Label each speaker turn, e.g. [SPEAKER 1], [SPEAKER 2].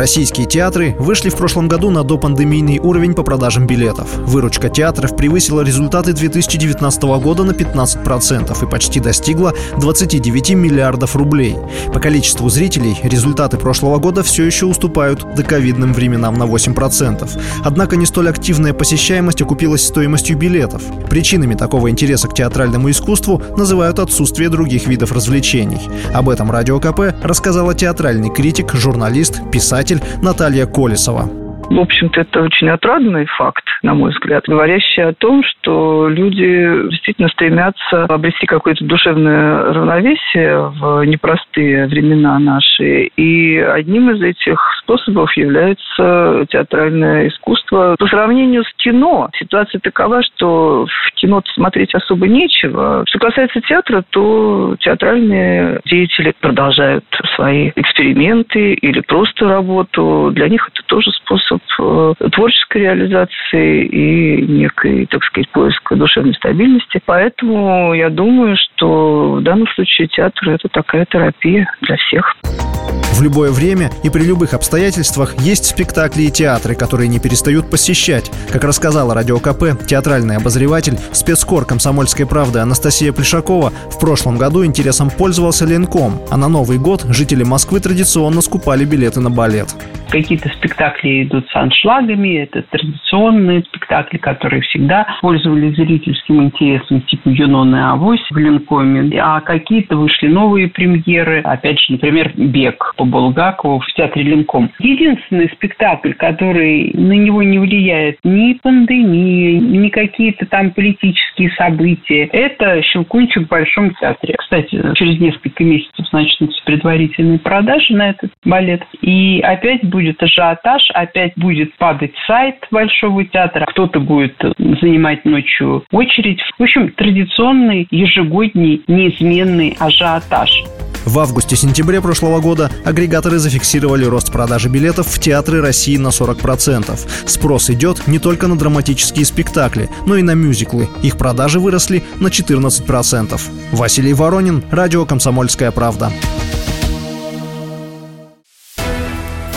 [SPEAKER 1] Российские театры вышли в прошлом году на допандемийный уровень по продажам билетов. Выручка театров превысила результаты 2019 года на 15% и почти достигла 29 миллиардов рублей. По количеству зрителей результаты прошлого года все еще уступают доковидным временам на 8%. Однако не столь активная посещаемость окупилась стоимостью билетов. Причинами такого интереса к театральному искусству называют отсутствие других видов развлечений. Об этом Радио КП рассказала театральный критик, журналист, писатель писатель Наталья Колесова.
[SPEAKER 2] В общем-то, это очень отрадный факт, на мой взгляд, говорящий о том, что люди действительно стремятся обрести какое-то душевное равновесие в непростые времена наши. И одним из этих способов является театральное искусство. По сравнению с кино, ситуация такова, что в кино смотреть особо нечего. Что касается театра, то театральные деятели продолжают свои эксперименты или просто работу. Для них это тоже способ способ э, творческой реализации и некой, так сказать, поиска душевной стабильности. Поэтому я думаю, что в данном случае театр – это такая терапия для всех.
[SPEAKER 1] В любое время и при любых обстоятельствах есть спектакли и театры, которые не перестают посещать. Как рассказала Радио КП, театральный обозреватель, спецкор «Комсомольской правды» Анастасия Плешакова в прошлом году интересом пользовался Ленком, а на Новый год жители Москвы традиционно скупали билеты на балет.
[SPEAKER 3] Какие-то спектакли идут с аншлагами, это традиционные спектакли, которые всегда пользовались зрительским интересом, типа «Юнон и Авось» в Ленкоме, а какие-то вышли новые премьеры, опять же, например, «Бег» по Булгакову в театре Ленком. Единственный спектакль, который на него не влияет ни пандемия, ни какие-то там политические события, это «Щелкунчик в Большом театре». Кстати, через несколько месяцев начнутся предварительные продажи на этот балет. И опять будет ажиотаж, опять будет падать сайт Большого театра, кто-то будет занимать ночью очередь. В общем, традиционный ежегодный неизменный ажиотаж.
[SPEAKER 1] В августе-сентябре прошлого года агрегаторы зафиксировали рост продажи билетов в театры России на 40%. Спрос идет не только на драматические спектакли, но и на мюзиклы. Их продажи выросли на 14%. Василий Воронин, Радио «Комсомольская правда».